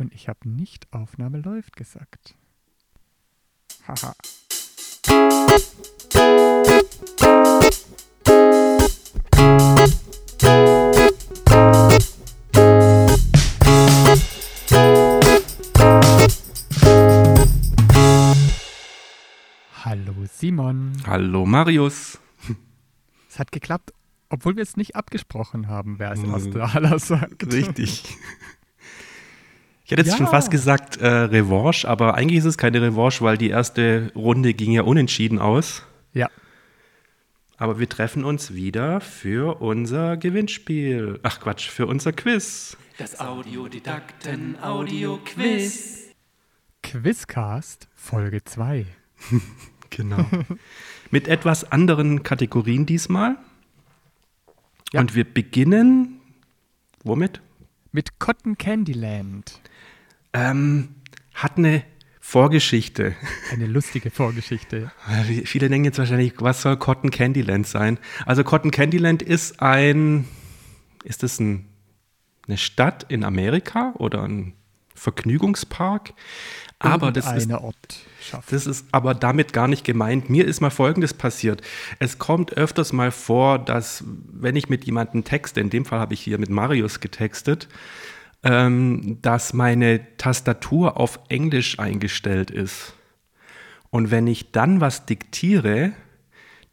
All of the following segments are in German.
Und ich habe nicht Aufnahme läuft gesagt. Haha. Hallo Simon. Hallo Marius. Es hat geklappt, obwohl wir es nicht abgesprochen haben, wer als erster aller sagt. Richtig. Ich hätte jetzt Ja. schon fast gesagt äh, Revanche, aber eigentlich ist es keine Revanche, weil die erste Runde ging ja unentschieden aus. Ja, Aber wir treffen uns wieder für unser Gewinnspiel. Ach Quatsch, für unser Quiz. Das Audiodidakten Audio-Quiz. Quizcast Folge 2. Genau. Mit etwas anderen Kategorien diesmal. Ja. Und wir beginnen. Womit? Mit Cotton Candyland. Ähm, hat eine Vorgeschichte. Eine lustige Vorgeschichte. Viele denken jetzt wahrscheinlich, was soll Cotton Candyland sein? Also Cotton Candyland ist ein, ist es ein, eine Stadt in Amerika oder ein Vergnügungspark? Aber das ist, das ist aber damit gar nicht gemeint. Mir ist mal Folgendes passiert. Es kommt öfters mal vor, dass wenn ich mit jemandem texte, in dem Fall habe ich hier mit Marius getextet, ähm, dass meine Tastatur auf Englisch eingestellt ist. Und wenn ich dann was diktiere,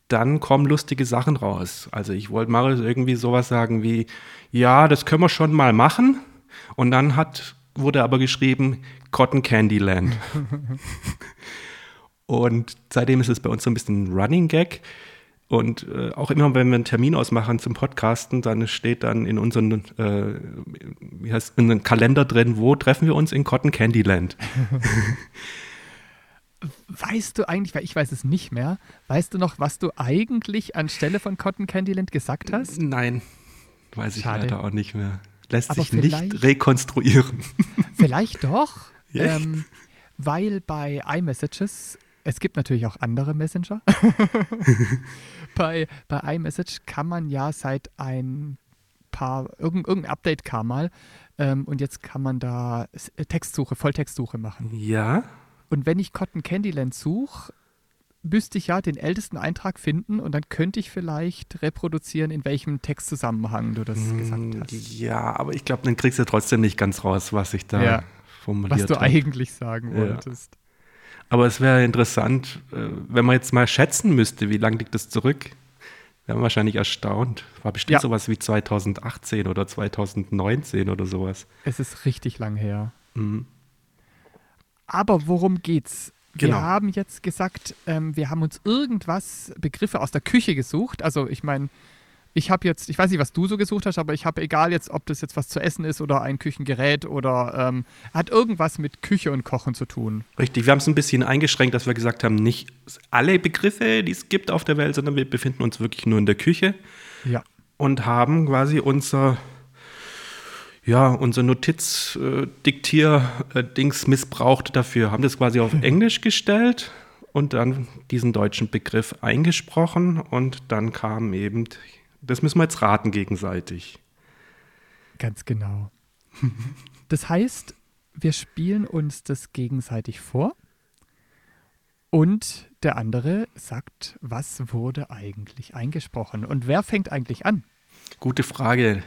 dann kommen lustige Sachen raus. Also ich wollte Marius irgendwie sowas sagen wie, ja, das können wir schon mal machen. Und dann hat, wurde aber geschrieben, Cotton Candy Land. Und seitdem ist es bei uns so ein bisschen ein Running Gag. Und äh, auch immer, wenn wir einen Termin ausmachen zum Podcasten, dann steht dann in unseren, äh, wie heißt, in einem Kalender drin, wo treffen wir uns in Cotton Candy Land. Weißt du eigentlich, weil ich weiß es nicht mehr, weißt du noch, was du eigentlich anstelle von Cotton Candyland gesagt hast? Nein, weiß ich Schade. leider auch nicht mehr. Lässt Aber sich nicht rekonstruieren. Vielleicht doch, ähm, weil bei iMessages, es gibt natürlich auch andere Messenger, bei, bei iMessage kann man ja seit ein paar, irgendein, irgendein Update kam mal ähm, und jetzt kann man da äh, Textsuche, Volltextsuche machen. Ja, Und wenn ich Cotton Candyland suche, müsste ich ja den ältesten Eintrag finden und dann könnte ich vielleicht reproduzieren, in welchem Textzusammenhang du das gesagt Mm, hast. ja, aber ich glaube, dann kriegst du trotzdem nicht ganz raus, was ich da Ja. formuliert Was du habe. eigentlich sagen Ja. Aber es wäre interessant, äh, wenn man jetzt mal schätzen müsste, wie lange liegt das zurück? Wäre man wahrscheinlich erstaunt. War bestimmt Ja. sowas wie 2018 oder 2019 oder sowas. Es ist richtig lang her. Mhm. Aber worum geht's? Wir Genau. haben jetzt gesagt, ähm, wir haben uns irgendwas, Begriffe aus der Küche gesucht. Also ich meine, ich habe jetzt, ich weiß nicht, was du so gesucht hast, aber ich habe egal jetzt, ob das jetzt was zu essen ist oder ein Küchengerät oder ähm, hat irgendwas mit Küche und Kochen zu tun. Richtig, wir haben es ein bisschen eingeschränkt, dass wir gesagt haben, nicht alle Begriffe, die es gibt auf der Welt, sondern wir befinden uns wirklich nur in der Küche Ja. und haben quasi unser, ja, unser Notiz-Diktier-Dings missbraucht dafür, haben das quasi auf Englisch gestellt und dann diesen deutschen Begriff eingesprochen und dann kam eben, das müssen wir jetzt raten gegenseitig. Ganz genau. Das heißt, wir spielen uns das gegenseitig vor und der andere sagt, was wurde eigentlich eingesprochen und wer fängt eigentlich an? Gute Frage.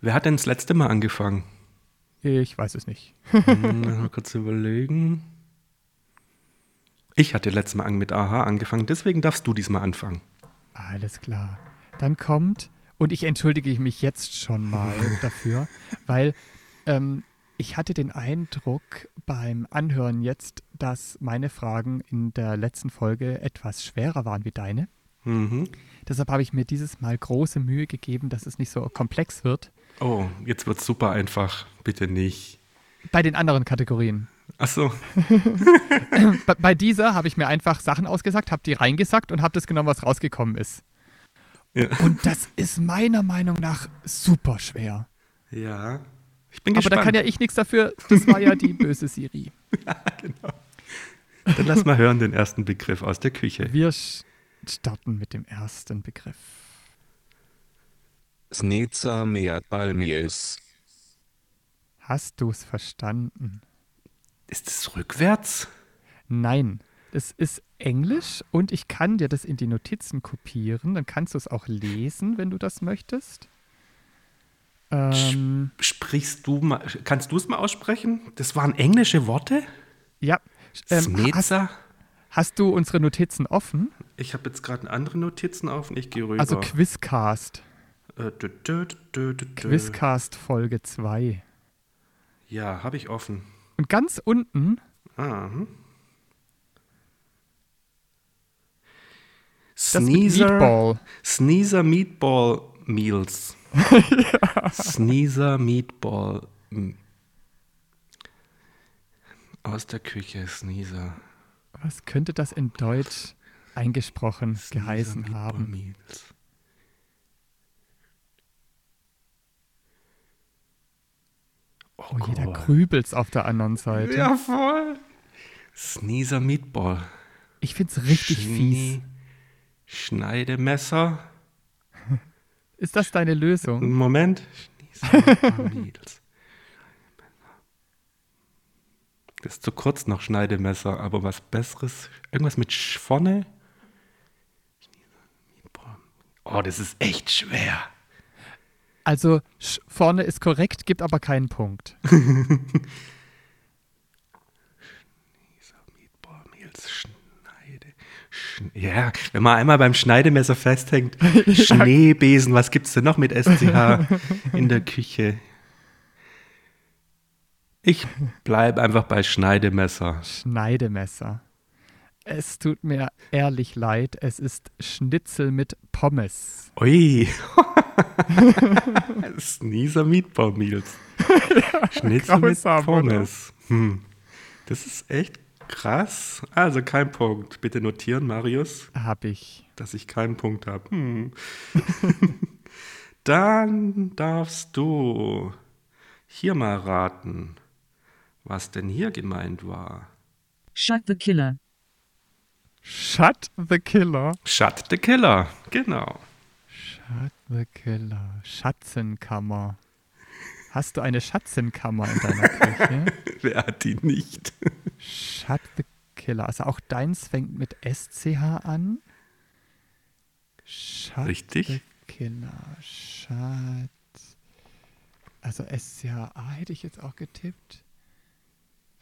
Wer hat denn das letzte Mal angefangen? Ich weiß es nicht. Hm, mal kurz überlegen. Ich hatte letztes Mal mit Aha angefangen, deswegen darfst du diesmal anfangen. Alles klar. Dann kommt, und ich entschuldige mich jetzt schon mal dafür, weil ähm, ich hatte den Eindruck beim Anhören jetzt, dass meine Fragen in der letzten Folge etwas schwerer waren wie deine. Mhm. Deshalb habe ich mir dieses Mal große Mühe gegeben, dass es nicht so komplex wird. Oh, jetzt wird's super einfach. Bitte nicht. Bei den anderen Kategorien. Ach so. Bei, bei dieser habe ich mir einfach Sachen ausgesagt, habe die reingesagt und habe das genommen, was rausgekommen ist. Ja. Und das ist meiner Meinung nach super schwer. ja. Ich bin Aber gespannt. da kann ja ich nichts dafür. Das war ja die böse Siri. Dann lass mal hören den ersten Begriff aus der Küche. Wir starten mit dem ersten Begriff. Snica Meat Palmies. Hast du es verstanden? Ist es rückwärts? Nein, es ist Englisch und ich kann dir das in die Notizen kopieren. Dann kannst du es auch lesen, wenn du das möchtest. Ähm, Sprichst du mal, kannst du es mal aussprechen? Das waren englische Worte? ja. Ähm, hast, du unsere Notizen offen? Ich habe jetzt gerade andere Notizen auf und ich gehe rüber. Also Quizcast. Äh. Quizcast Folge 2. Ja, habe ich offen. Und ganz unten, Ah, hm. das mit Sneezer, Meatball. Sneezer Meatball Meals. Sneezer Meatball. Aus der Küche, Sneezer. Was könnte das in Deutsch eingesprochen Sneezer geheißen Meatball haben? Meals. Oh, jeder Gott. grübelt's auf der anderen Seite. Ja, voll. Sneezer Meatball. Ich find's richtig fies. Schneidemesser. Ist das deine Lösung? Moment. Meatball. Das ist zu kurz noch Schneidemesser, aber was Besseres. Irgendwas mit Sch vorne. Meatball. Oh, das ist echt schwer. Also sch- vorne ist korrekt, gibt aber keinen Punkt. Meatball Meals, Schneide. Ja, wenn man einmal beim Schneidemesser festhängt. Schneebesen, was gibt's denn noch mit SCH in der Küche? Ich bleibe einfach bei Schneidemesser. Schneidemesser. Es tut mir ehrlich leid, es ist Schnitzel mit Pommes. Ui. Sneezer Meatball Meals. Schnitzel mit? Pommes. Hm. Das ist echt krass. Also kein Punkt. Bitte notieren, Marius. Hab ich. dass ich keinen Punkt habe. Hm. Dann darfst du hier mal raten, was denn hier gemeint war. Shut the killer. Shut the Killer. Shut the Killer, genau. Shut the Killer. Schatzenkammer. Hast du eine Schatzenkammer in deiner Küche? Wer hat die nicht? Shut the Killer. Also auch deins fängt mit SCH an. Shut the Richtig. Killer. Shut. Also SCH hätte ich jetzt auch getippt.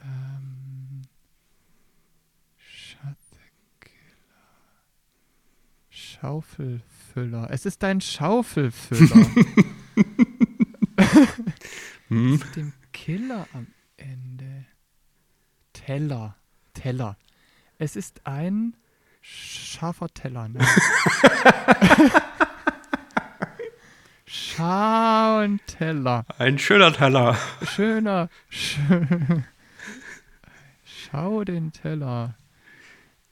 Ähm, shut the Killer. Schaufelfüller. Es ist dein Schaufelfüller. Hm. Mit dem Killer am Ende. Teller. Teller. Es ist ein scharfer Teller. Ne? Schauenteller. Ein schöner Teller. Schöner. Schö Schau den Teller.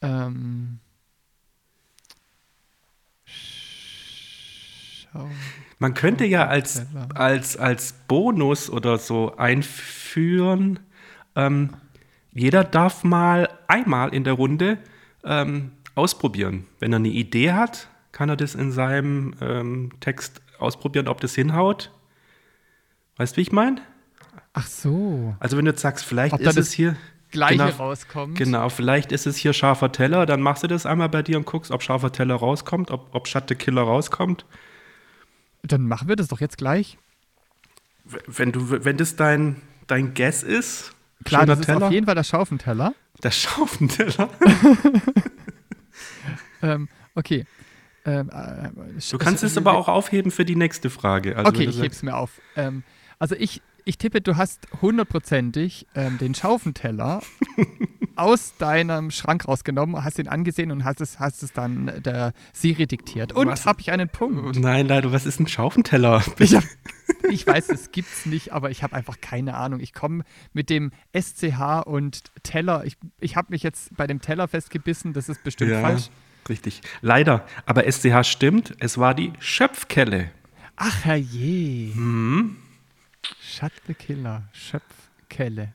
Ähm. Schau. Man könnte ja als, als, als Bonus oder so einführen, ähm, jeder darf mal einmal in der Runde ähm, ausprobieren. Wenn er eine Idee hat, kann er das in seinem ähm, Text ausprobieren, ob das hinhaut. Weißt du, wie ich meine? Ach so. Also wenn du jetzt sagst, vielleicht Ob ist das es hier Gleiche Genau. rauskommt. Genau, vielleicht ist es hier scharfer Teller, dann machst du das einmal bei dir und guckst, ob scharfer Teller rauskommt, ob, ob Schatte Killer rauskommt. Dann machen wir das doch jetzt gleich. Wenn, du, wenn das dein, dein Guess ist, Klar, das ist Teller, auf jeden Fall der Schaufenteller. der Schaufenteller. Ähm, okay. Ähm, äh, Du kannst es aber auch aufheben für die nächste Frage. Also Okay, ich heb's mir auf. Ähm, also ich, ich tippe, du hast hundertprozentig ähm, den Schaufenteller aus deinem Schrank rausgenommen, hast ihn angesehen und hast es, hast es dann der Siri diktiert. Und habe ich einen Punkt. Nein, leider, was ist ein Schaufenteller? Ich, hab, ich weiß, es gibt's nicht, aber ich habe einfach keine Ahnung. Ich komme mit dem SCH und Teller. Ich, ich habe mich jetzt bei dem Teller festgebissen, das ist bestimmt ja, falsch. richtig. Leider. Aber SCH stimmt, es war die Schöpfkelle. Ach herrje. Mhm. Shut the Killer. Schöpfkelle.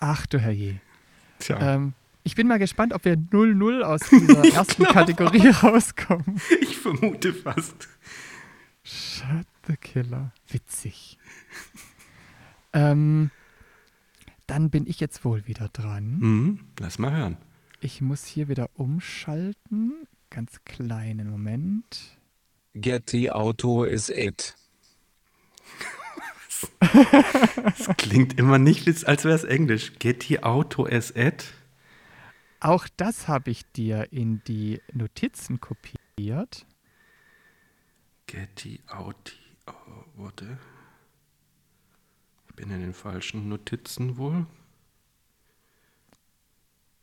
Ach du herrje. Tja, Ähm, ich bin mal gespannt, ob wir 0-0 aus dieser ersten Kategorie rauskommen. ich vermute fast. Shut the Killer. Witzig. Ähm, dann bin ich jetzt wohl wieder dran. Mhm. Lass mal hören. Ich muss hier wieder umschalten. Ganz kleinen Moment. Getty Auto is it. Das klingt immer nicht, als wäre es Englisch. Getty Auto as it. Auch das habe ich dir in die Notizen kopiert. Getty Auto. Oh, warte. Ich bin in den falschen Notizen wohl.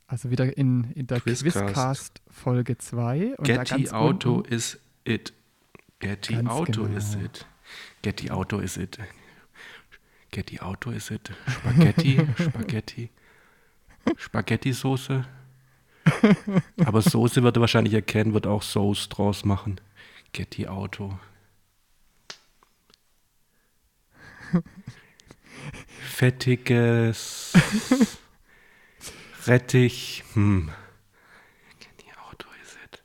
Also wieder in, in der Quizcast. Quizcast, Folge 2. Und da Getty Auto unten- is it. Getty Auto genau. is it. Getty Auto is it. Getty Auto is it. Spaghetti, Spaghetti. Spaghetti-Soße. Aber Soße wird er wahrscheinlich erkennen, wird auch Sauce draus machen. Getty Auto. Fettiges Rettich. Hm. Getty Auto is it.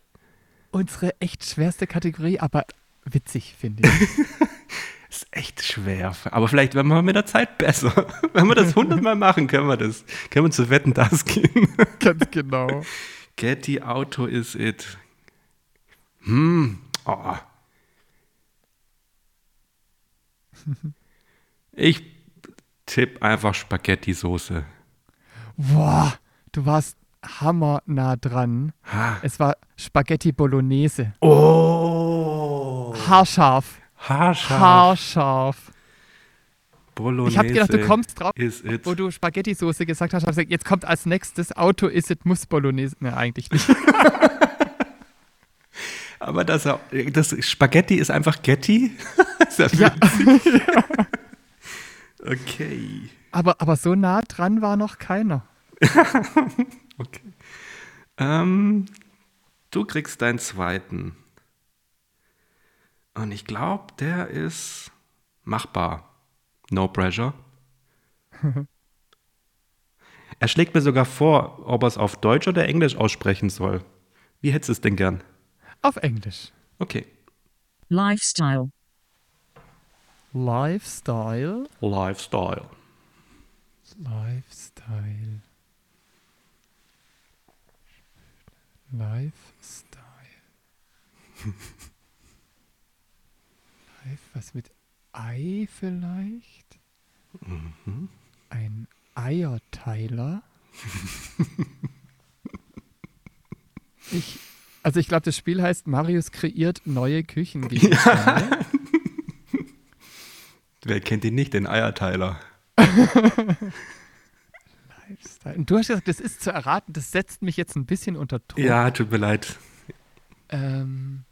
Unsere echt schwerste Kategorie, aber witzig, finde ich. Ist echt schwer. Aber vielleicht werden wir mit der Zeit besser. Wenn wir das hundertmal machen, können wir das. Können wir zu Wetten das gehen. Ganz genau. Getty Auto is it. Hm. Oh. Ich tippe einfach Spaghetti-Soße. Boah, du warst hammernah dran. Ha. Es war Spaghetti Bolognese. Oh. Haarscharf. Haarscharf. Haarscharf. Bolognese Ich habe gedacht, du kommst drauf, it. wo du Spaghetti-Soße gesagt hast. Hab gesagt, jetzt kommt als nächstes Auto, ist es muss Bolognese. Ne, eigentlich nicht. Aber das, das Spaghetti ist einfach Getty? ist ja Ja. witzig. Okay. Aber, aber so nah dran war noch keiner. Okay. Ähm, du kriegst deinen zweiten. Und ich glaube, der ist machbar. No pressure. er schlägt mir sogar vor, ob er es auf Deutsch oder Englisch aussprechen soll. Wie hättest du es denn gern? Auf Englisch. Okay. Lifestyle. Lifestyle. Lifestyle. Lifestyle. Lifestyle. Was mit Ei vielleicht? Ein Eierteiler. ich, also ich glaube, das Spiel heißt Marius kreiert neue Küchengegenstände. Wer kennt ihn nicht, den Eierteiler? Lifestyle. Und du hast gesagt, das ist zu erraten, das setzt mich jetzt ein bisschen unter Druck. Ja, tut mir leid. Ähm,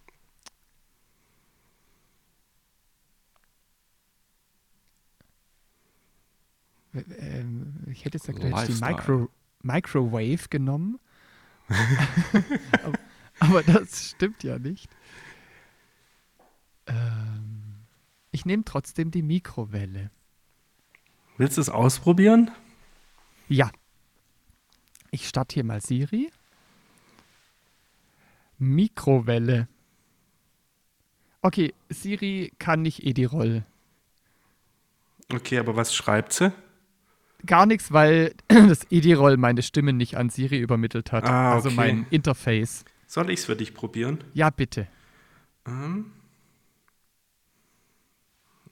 ich hätte jetzt gesagt, du hättest die. Micro Microwave genommen. aber, aber das stimmt ja nicht. Ähm, ich nehme trotzdem die Mikrowelle. Willst du es ausprobieren? Ja. Ich starte hier mal Siri. Mikrowelle. Okay, Siri kann nicht Ediroll. Okay, aber was schreibt sie? Gar nichts, weil das Ediroll meine Stimme nicht an Siri übermittelt hat. Ah, Also okay. mein Interface. Soll ich es für dich probieren? Ja, bitte. Ähm,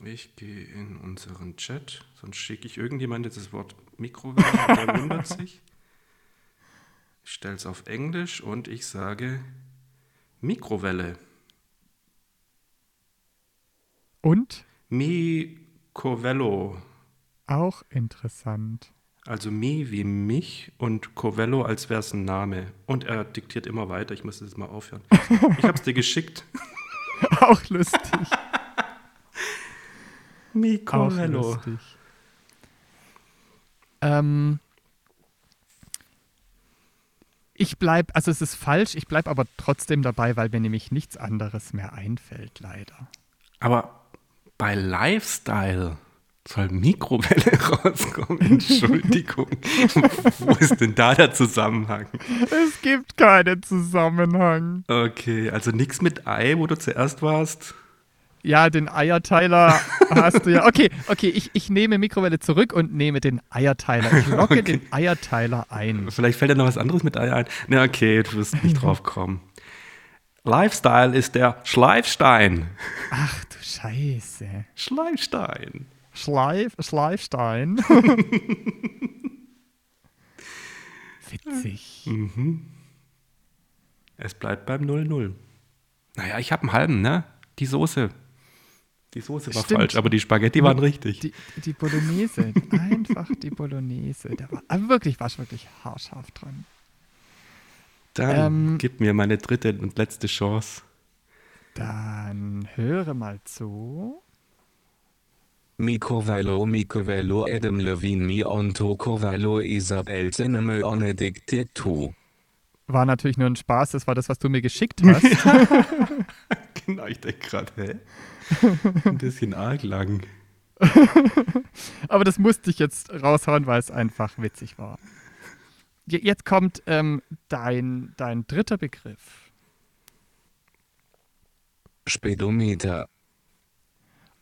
ich gehe in unseren Chat, sonst schicke ich irgendjemand das Wort Mikrowelle, der wundert sich. Ich stelle es auf Englisch und ich sage Mikrowelle. Und Mi-Covello. Auch interessant. Also Mi wie mich und Covello, als wäre es ein Name. Und er diktiert immer weiter. Ich muss das mal aufhören. Ich habe es dir geschickt. auch lustig. Auch Mi-Covello. lustig. Ähm, ich bleib, also es ist falsch, ich bleibe aber trotzdem dabei, weil mir nämlich nichts anderes mehr einfällt, leider. Aber bei Lifestyle soll Mikrowelle rauskommen. Entschuldigung. Wo ist denn da der Zusammenhang? Es gibt keinen Zusammenhang. Okay, also nichts mit Ei, wo du zuerst warst. Ja, den Eierteiler hast du ja. Okay, okay, ich, ich nehme Mikrowelle zurück und nehme den Eierteiler. Ich locke den Eierteiler ein. Vielleicht fällt dir noch was anderes mit Eier ein. Na, okay, du wirst nicht drauf kommen. Lifestyle ist der Schleifstein. Ach du Scheiße. Schleifstein. Schleif, Schleifstein. Witzig. Es bleibt beim 0-0. Naja, ich habe einen halben, ne? Die Soße. Die Soße war Stimmt. falsch, aber die Spaghetti waren richtig. Die, die Bolognese. Einfach die Bolognese. Da war, aber wirklich, war wirklich haarscharf dran. Dann Ähm, gib mir meine dritte und letzte Chance. Dann höre mal zu. Mikrowello Mikrowello Adam Levine Mi Onto Korvello Isabel Cinema Onedicte tu. War natürlich nur ein Spaß, das war das, was du mir geschickt hast. Genau, ich denke gerade, hä? Ein bisschen arg lang. Aber das musste ich jetzt raushauen, weil es einfach witzig war. Je- Jetzt kommt ähm, dein, dein dritter Begriff. Speedometer.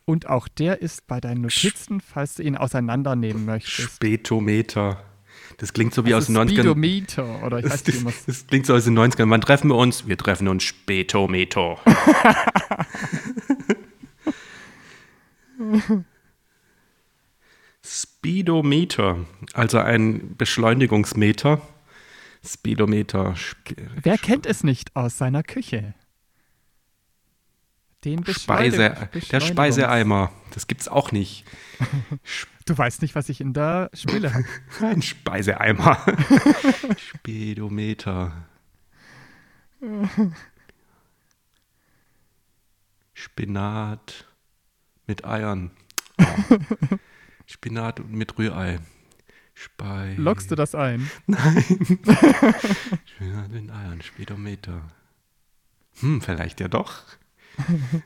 Und auch der ist bei deinen Notizen, falls du ihn auseinandernehmen möchtest. Spetometer. Das klingt so wie aus Also den 90ern. Speedometer, oder ich Das, weiß nicht, wie man das, das klingt so aus den 90ern. Wann treffen wir uns? Wir treffen uns Spetometer. Speedometer, also ein Beschleunigungsmeter. Speedometer. Sp Wer kennt es nicht aus seiner Küche? Den Speise, der Speiseeimer. Das gibt's auch nicht. Du weißt nicht, was ich in der Spüle habe. Ein Speiseeimer. Speedometer. Spinat mit Eiern. Oh. Spinat mit Rührei. Spei. Lockst du das ein? Spinat mit Eiern. Speedometer. Hm, vielleicht ja doch.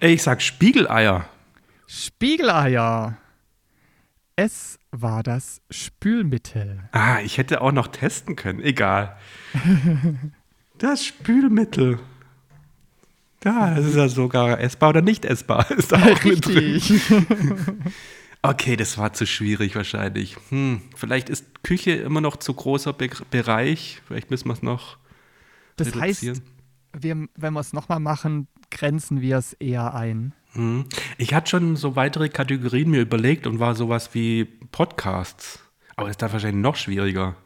Ey, ich sag Spiegeleier. Spiegeleier. Es war das Spülmittel. Ah, ich hätte auch noch testen können. Egal. Das Spülmittel. Ja, das ist ja sogar essbar oder nicht essbar. Ist da auch mit drin. Richtig. Okay, das war zu schwierig wahrscheinlich. Hm, vielleicht ist Küche immer noch zu großer Be Bereich. Vielleicht müssen wir es noch Das heißt, reduzieren. wir, wenn wir es nochmal machen, grenzen wir es eher ein. Hm. Ich hatte schon so weitere Kategorien mir überlegt und war sowas wie Podcasts. Aber ist da wahrscheinlich noch schwieriger.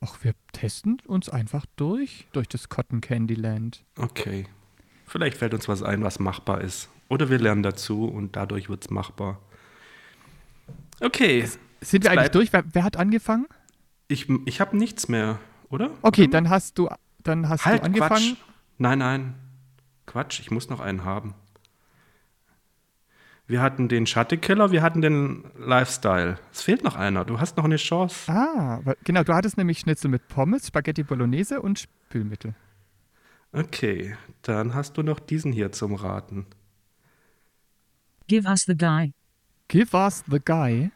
Ach, wir testen uns einfach durch, durch das Cotton Candy Land. Okay. Vielleicht fällt uns was ein, was machbar ist. Oder wir lernen dazu und dadurch wird es machbar. Okay. Sind wir eigentlich durch? Wer, wer hat angefangen? Ich, ich habe nichts mehr, oder? Okay, dann hast du, dann hast halt, du angefangen. Quatsch. Nein, nein. Quatsch, ich muss noch einen haben. Wir hatten den Schattekiller, wir hatten den Lifestyle. Es fehlt noch einer. Du hast noch eine Chance. Ah, genau, du hattest nämlich Schnitzel mit Pommes, Spaghetti Bolognese und Spülmittel. Okay, dann hast du noch diesen hier zum Raten. Give us the guy. Give us the guy.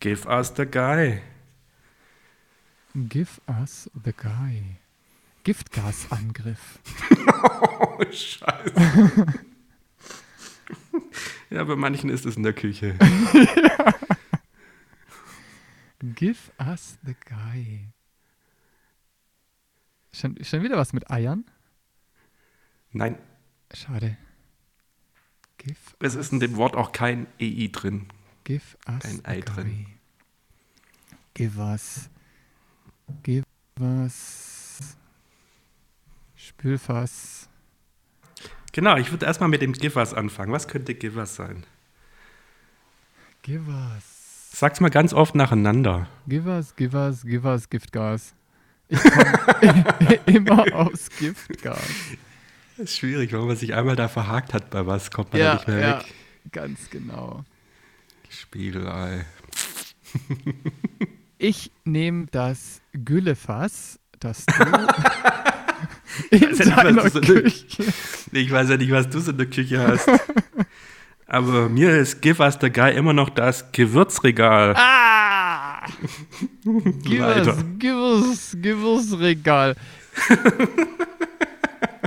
Give us the guy. Give us the guy. Giftgasangriff. Oh, scheiße. ja, bei manchen ist es in der Küche. Give us the guy. Schon, schon wieder was mit Eiern? Nein, Schade. Give, es ist in dem Wort auch kein EI drin. give us Kein the Ei guy. drin. Give us. Give us. Spülfass. Genau, ich würde erstmal mit dem Give us anfangen. Was könnte Give us sein? Give us. Sag's mal ganz oft nacheinander. Give us, give us, give us Giftgas. Ich komme immer aufs Giftgas. Das ist schwierig, wenn man sich einmal da verhakt hat bei was, kommt man da nicht mehr weg. ganz genau. Spiegelei. Ich nehme das Güllefass, das du in weiß ja nicht, was du so. Ich weiß ja nicht, was du so in der Küche hast. Aber mir ist Give us the Guy immer noch das Gewürzregal. Ah! Give Leider. us, give us, give us Regal.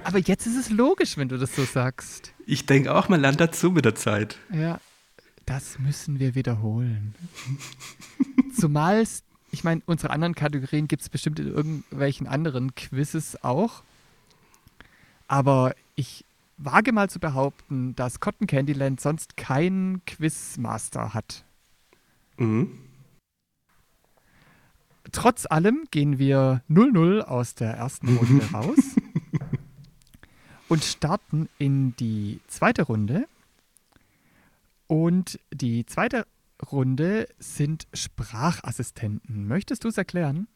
aber jetzt ist es logisch, wenn du das so sagst. Ich denke auch, man lernt dazu mit der Zeit. Ja, das müssen wir wiederholen. Zumal es, ich meine, unsere anderen Kategorien gibt es bestimmt in irgendwelchen anderen Quizzes auch. Aber ich wage mal zu behaupten, dass Cotton Candyland sonst keinen Quizmaster hat. Mhm. Trotz allem gehen wir 0-0 aus der ersten Runde raus und starten in die zweite Runde. Und die zweite Runde sind Sprachassistenten. Möchtest du es erklären?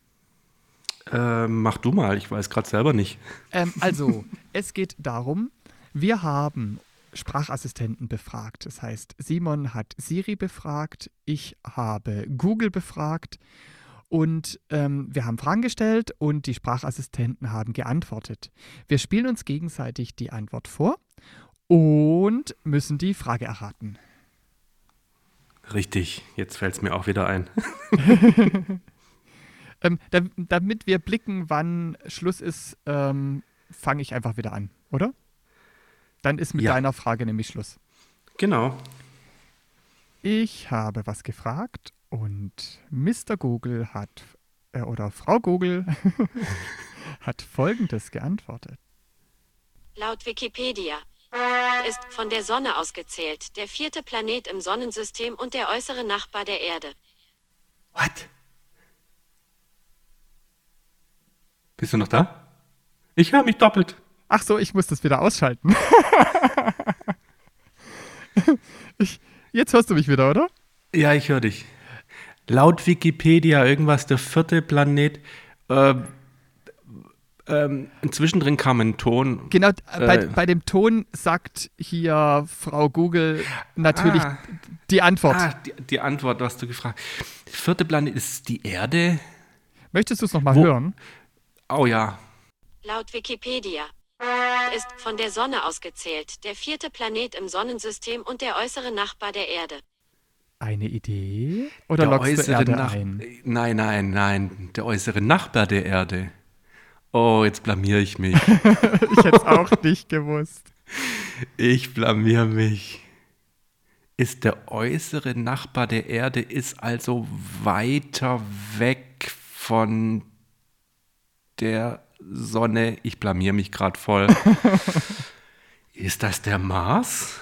Ähm, mach du mal, ich weiß gerade selber nicht. Ähm, also, es geht darum, wir haben Sprachassistenten befragt. Das heißt, Simon hat Siri befragt, ich habe Google befragt und ähm, wir haben Fragen gestellt und die Sprachassistenten haben geantwortet. Wir spielen uns gegenseitig die Antwort vor und müssen die Frage erraten. Richtig, jetzt fällt es mir auch wieder ein. Ähm, da, damit wir blicken, wann Schluss ist, ähm, fange ich einfach wieder an, oder? Dann ist mit Ja. deiner Frage nämlich Schluss. Genau. Ich habe was gefragt und Mr. Google hat, äh, oder Frau Google hat folgendes geantwortet. Laut Wikipedia ist von der Sonne ausgezählt der vierte Planet im Sonnensystem und der äußere Nachbar der Erde. What? Bist du noch da? Ich höre mich doppelt. Ach so, ich muss das wieder ausschalten. ich, jetzt hörst du mich wieder, oder? Ja, ich höre dich. Laut Wikipedia irgendwas der vierte Planet. Ähm, ähm, zwischendrin kam ein Ton. Genau, äh, bei, Äh. bei dem Ton sagt hier Frau Google natürlich Ah. die Antwort. Ah, die, die Antwort, was du gefragt. Vierte Planet ist die Erde. Möchtest du es nochmal hören? Oh ja. Laut Wikipedia ist von der Sonne ausgezählt der vierte Planet im Sonnensystem und der äußere Nachbar der Erde. Eine Idee? Oder lockst du Erde Nach ein? Nein, nein, nein. Der äußere Nachbar der Erde. Oh, jetzt blamier ich mich. Ich hätte es auch nicht gewusst. Ich blamier mich. Ist der äußere Nachbar der Erde ist also weiter weg von der Sonne. Ich blamier mich gerade voll. ist das der Mars?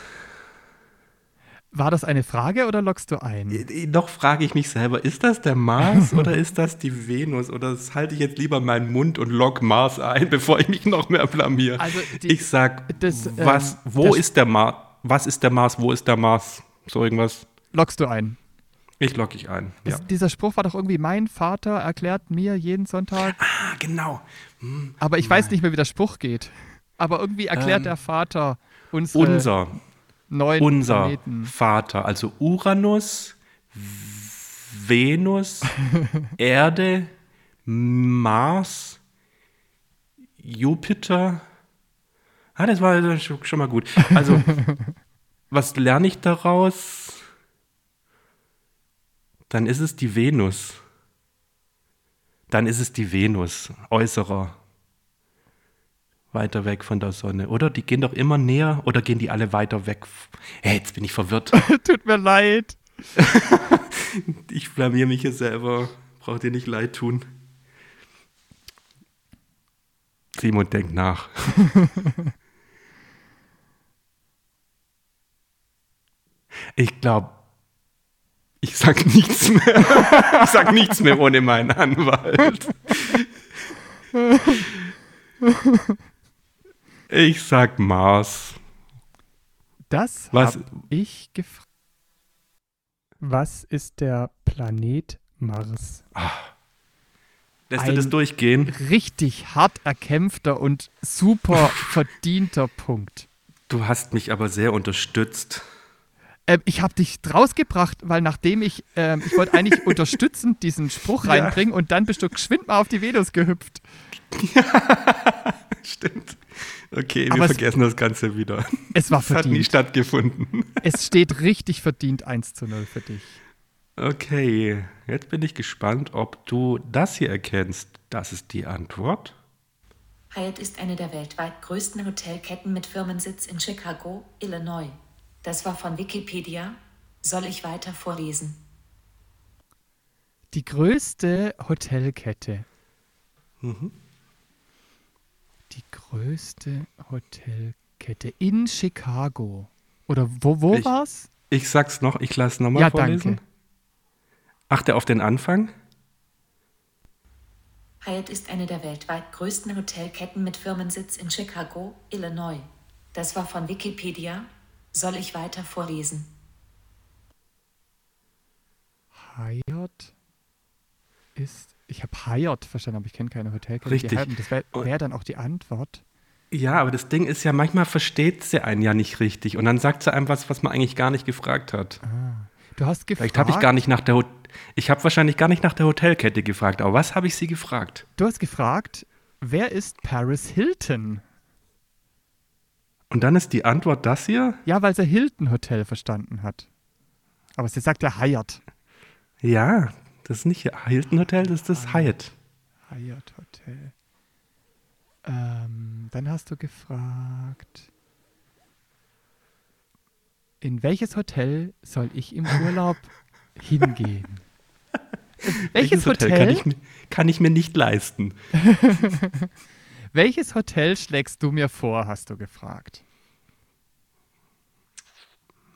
War das eine Frage oder lockst du ein? Äh, Noch frage ich mich selber, ist das der Mars oder ist das die Venus? Oder das halte ich jetzt lieber meinen Mund und lock Mars ein, bevor ich mich noch mehr blamier. Also die- ich sag, das, was, ähm, wo ist der Mars? Was ist der Mars? Wo ist der Mars? So irgendwas. Lockst du ein? Ich logge ich ein. Ja. Das, dieser Spruch war doch irgendwie, mein Vater erklärt mir jeden Sonntag. Ah, genau. Aber ich weiß nicht mehr, wie der Spruch geht. Aber irgendwie erklärt Ähm, der Vater unsere Unser, neuen unser Planeten. Vater, also Uranus, Venus, Erde, Mars, Jupiter. Ah, das war also schon schon mal gut. Also, was lerne ich daraus? Dann ist es die Venus. Dann ist es die Venus, äußerer. Weiter weg von der Sonne. Oder die gehen doch immer näher oder gehen die alle weiter weg? Hey, jetzt bin ich verwirrt. Tut mir leid. Ich blamier mich hier selber. Braucht ihr nicht leid tun. Simon denkt nach. ich glaube, ich sag nichts mehr. Ich sag nichts mehr ohne meinen Anwalt. Ich sag Mars. Das Was- habe ich gefragt. Was ist der Planet Mars? Lässt Ein- du das durchgehen? Richtig hart erkämpfter und super verdienter Punkt. Du hast mich aber sehr unterstützt. Ähm, ich habe dich rausgebracht, weil nachdem ich, ähm, ich wollte eigentlich unterstützend diesen Spruch Ja. reinbringen und dann bist du geschwind mal auf die Venus gehüpft. Stimmt. Okay, wir Aber es- vergessen das Ganze wieder. Es war Das hat nie verdient. stattgefunden. Es steht richtig verdient 1 zu 0 für dich. Okay, jetzt bin ich gespannt, ob du das hier erkennst. Das ist die Antwort. Hyatt ist eine der weltweit größten Hotelketten mit Firmensitz in Chicago, Illinois. Das war von Wikipedia. Soll ich weiter vorlesen? Die größte Hotelkette. Die größte Hotelkette in Chicago. Oder wo, wo Ich- war's? Ich sag's noch, ich lasse nochmal Ja, vorlesen. danke. Achte auf den Anfang. Hyatt ist eine der weltweit größten Hotelketten mit Firmensitz in Chicago, Illinois. Das war von Wikipedia. Soll ich weiter vorlesen? Hyatt ist. Ich habe Hyatt verstanden, aber ich kenne keine Hotelkette. Richtig. Die Hyatt, das wäre wär dann auch die Antwort. Ja, aber das Ding ist ja, manchmal versteht sie einen ja nicht richtig und dann sagt sie einem was, was man eigentlich gar nicht gefragt hat. Du hast gefragt. Vielleicht habe ich gar nicht nach der Hot ich habe wahrscheinlich gar nicht nach der Hotelkette gefragt, aber was habe ich sie gefragt? Du hast gefragt, wer ist Paris Hilton? Und dann ist die Antwort das hier? Ja, weil sie Hilton Hotel verstanden hat. Aber sie sagt ja Hyatt. Ja, das ist nicht Hilton Hotel, das ist das Hyatt. Hyatt Hotel. Ähm, dann hast du gefragt, in welches Hotel soll ich im Urlaub hingehen? Welches, Hotel? kann, ich, kann ich mir nicht leisten? welches Hotel schlägst du mir vor, hast du gefragt.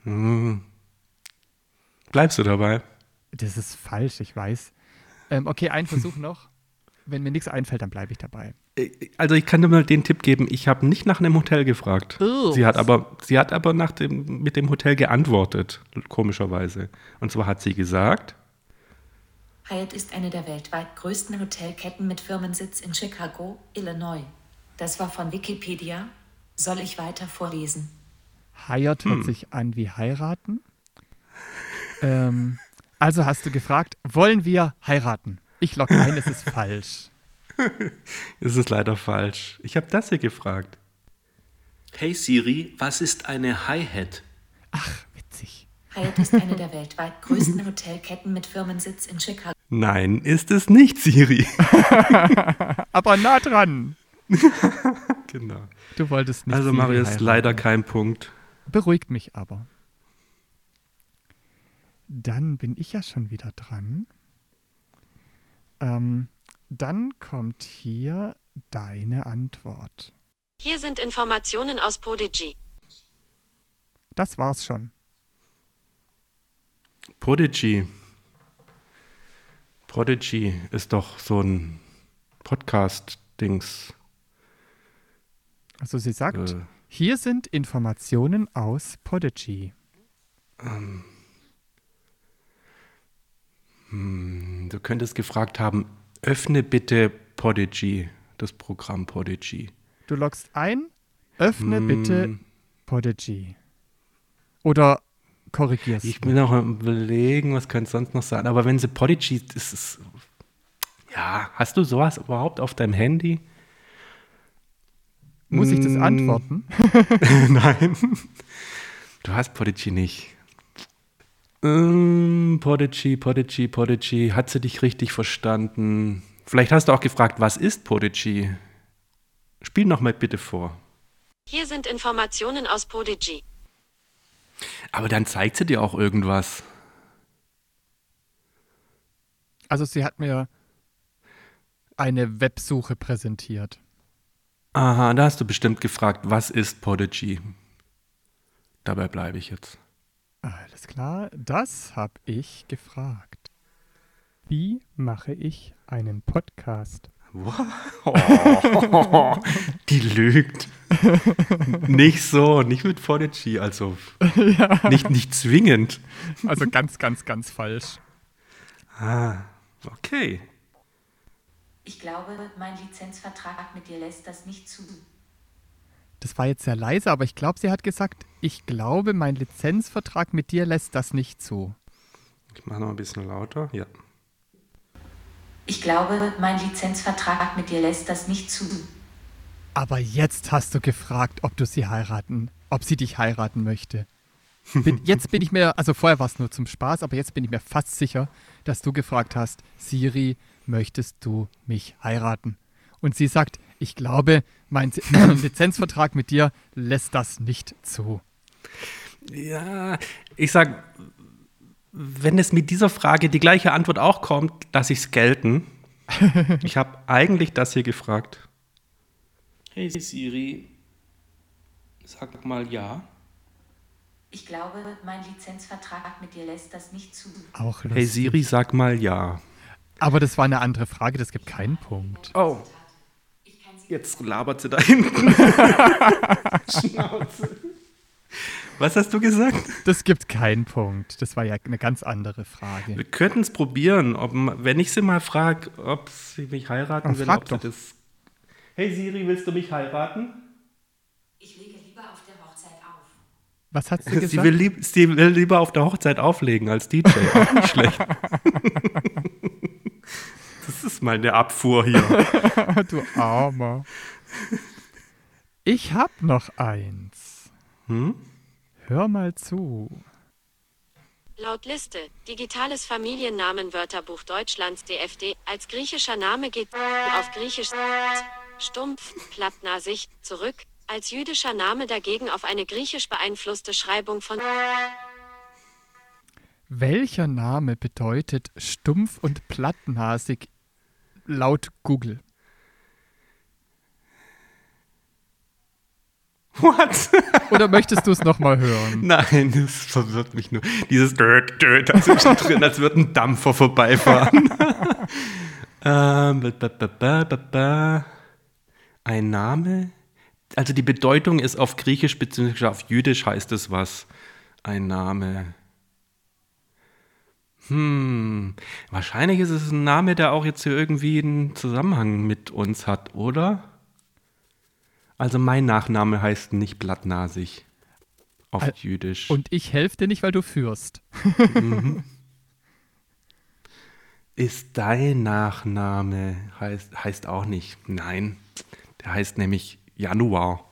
Hm. Bleibst du dabei? Das ist falsch, ich weiß. Ähm, okay, ein Versuch noch. Wenn mir nichts einfällt, dann bleibe ich dabei. Also ich kann dir mal den Tipp geben, ich habe nicht nach einem Hotel gefragt. Oh. Sie hat aber, sie hat aber nach dem, mit dem Hotel geantwortet, komischerweise. Und zwar hat sie gesagt, Hyatt ist eine der weltweit größten Hotelketten mit Firmensitz in Chicago, Illinois. Das war von Wikipedia. Soll ich weiter vorlesen? Hyatt hört sich an wie heiraten. Ähm, also hast du gefragt, wollen wir heiraten? Ich logge ein, es ist falsch. es ist leider falsch. Ich habe das hier gefragt. Hey Siri, was ist eine Hi-Hat? Witzig. Hyatt ist eine der weltweit größten Hotelketten mit Firmensitz in Chicago. Nein, ist es nicht, Siri. Aber nah dran. genau. Du wolltest nicht. Also Marius, heiraten. leider kein Punkt. Beruhigt mich aber. Dann bin ich ja schon wieder dran. Ähm, dann kommt hier deine Antwort. Hier sind Informationen aus Podigy. Das war's schon. Prodigy. Prodigy ist doch so ein Podcast-Dings. Also sie sagt, Äh. hier sind Informationen aus Podigy. Hm, Du könntest gefragt haben, öffne bitte Podigy, das Programm Podigy. Du loggst ein, öffne Hm. bitte Podigy. Oder korrigierst. Ich bin noch am überlegen, was könnte es sonst noch sein. Aber wenn sie Podigy, ist. Ja, hast du sowas überhaupt auf deinem Handy? Muss ich das Mm. antworten? Nein. Du hast Podigy nicht. Ähm, Podigy, Podigy, Podigy. Hat sie dich richtig verstanden? Vielleicht hast du auch gefragt, was ist Podigy? Spiel noch mal bitte vor. Hier sind Informationen aus Podigy. Aber dann zeigt sie dir auch irgendwas. Also sie hat mir eine Websuche präsentiert. Aha, da hast du bestimmt gefragt, was ist Podigy? Dabei bleibe ich jetzt. Alles klar, das habe ich gefragt. Wie mache ich einen Podcast? Oh, die lügt. nicht so, nicht mit Podigy, also nicht, nicht zwingend. Also ganz, ganz, ganz falsch. Ah, okay. Ich glaube, mein Lizenzvertrag mit dir lässt das nicht zu. Das war jetzt sehr leise, aber ich glaube, sie hat gesagt, ich glaube, mein Lizenzvertrag mit dir lässt das nicht zu. Ich mache noch ein bisschen lauter. Ja. Ich glaube, mein Lizenzvertrag mit dir lässt das nicht zu. Aber jetzt hast du gefragt, ob du sie heiraten, ob sie dich heiraten möchte. Bin, jetzt bin ich mir, also vorher war es nur zum Spaß, aber jetzt bin ich mir fast sicher, dass du gefragt hast, Siri, möchtest du mich heiraten? Und sie sagt, Ich glaube, mein, Lizenzvertrag mit dir lässt das nicht zu. Ja, ich sag, wenn es mit dieser Frage die gleiche Antwort auch kommt, lasse ich es gelten. Ich habe eigentlich das hier gefragt. Hey Siri, sag mal ja. Ich glaube, mein Lizenzvertrag mit dir lässt das nicht zu. Auch lustig. Hey Siri, sag mal ja. Aber das war eine andere Frage, das gibt keinen Punkt. Oh. Jetzt labert sie da hinten. Schnauze. Was hast du gesagt? Das gibt keinen Punkt. Das war ja eine ganz andere Frage. Wir könnten es probieren, ob, wenn ich sie mal frage, ob sie mich heiraten Ja, will, ob sie doch. das. Hey Siri, willst du mich heiraten? Ich lege lieber auf der Hochzeit auf. Was hat sie Sie gesagt? will, lieb, sie will lieber auf der Hochzeit auflegen als DJ. Auch nicht schlecht. Das ist mal eine Abfuhr hier. du Armer. Ich hab noch eins. Hm? Hör mal zu. Laut Liste, Digitales Familiennamenwörterbuch Deutschlands DFD, als griechischer Name geht auf Griechisch stumpf, plattnasig, zurück, als jüdischer Name dagegen auf eine griechisch beeinflusste Schreibung von Welcher Name bedeutet stumpf und plattnasig laut Google? What? Oder möchtest du es nochmal hören? Nein, das verwirrt mich nur. Dieses Död, Död dazwischen drin, als würde ein Dampfer vorbeifahren. ähm, ba, ba, ba, ba, ba, ba. Ein Name? Also die Bedeutung ist auf Griechisch bzw. auf Jüdisch heißt es was. Ein Name. Hm, wahrscheinlich ist es ein Name, der auch jetzt hier irgendwie einen Zusammenhang mit uns hat, oder? Also mein Nachname heißt nicht blattnasig auf Al- Jüdisch. Und ich helfe dir nicht, weil du führst. Ist dein Nachname heißt, heißt auch nicht. Nein, der heißt nämlich Januar.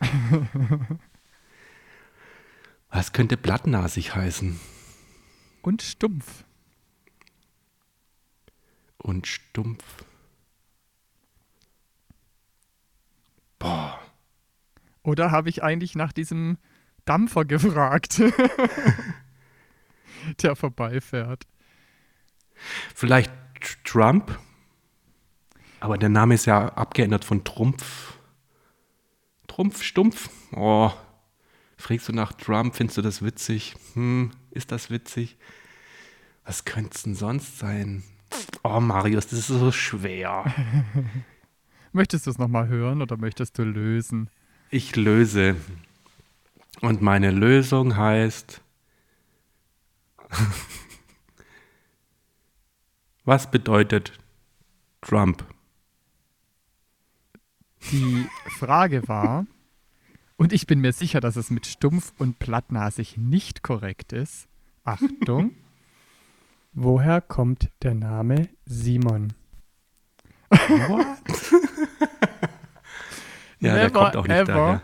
Was könnte blattnasig heißen? Und stumpf. Und stumpf. Boah. Oder habe ich eigentlich nach diesem Dampfer gefragt, der vorbeifährt? Vielleicht Tr- Trump? Aber der Name ist ja abgeändert von Trumpf. Trumpf, Stumpf? Oh. Fragst du nach Trump, findest du das witzig? Hm, ist das witzig? Was könnte es denn sonst sein? Oh, Marius, das ist so schwer. Möchtest du es nochmal hören oder möchtest du lösen? Ich löse. Und meine Lösung heißt. Was bedeutet Trump? Die Frage war, und ich bin mir sicher, dass es mit stumpf und plattnasig nicht korrekt ist. Achtung. Woher kommt der Name Simon? Ja, der Never kommt auch nicht ever. daher.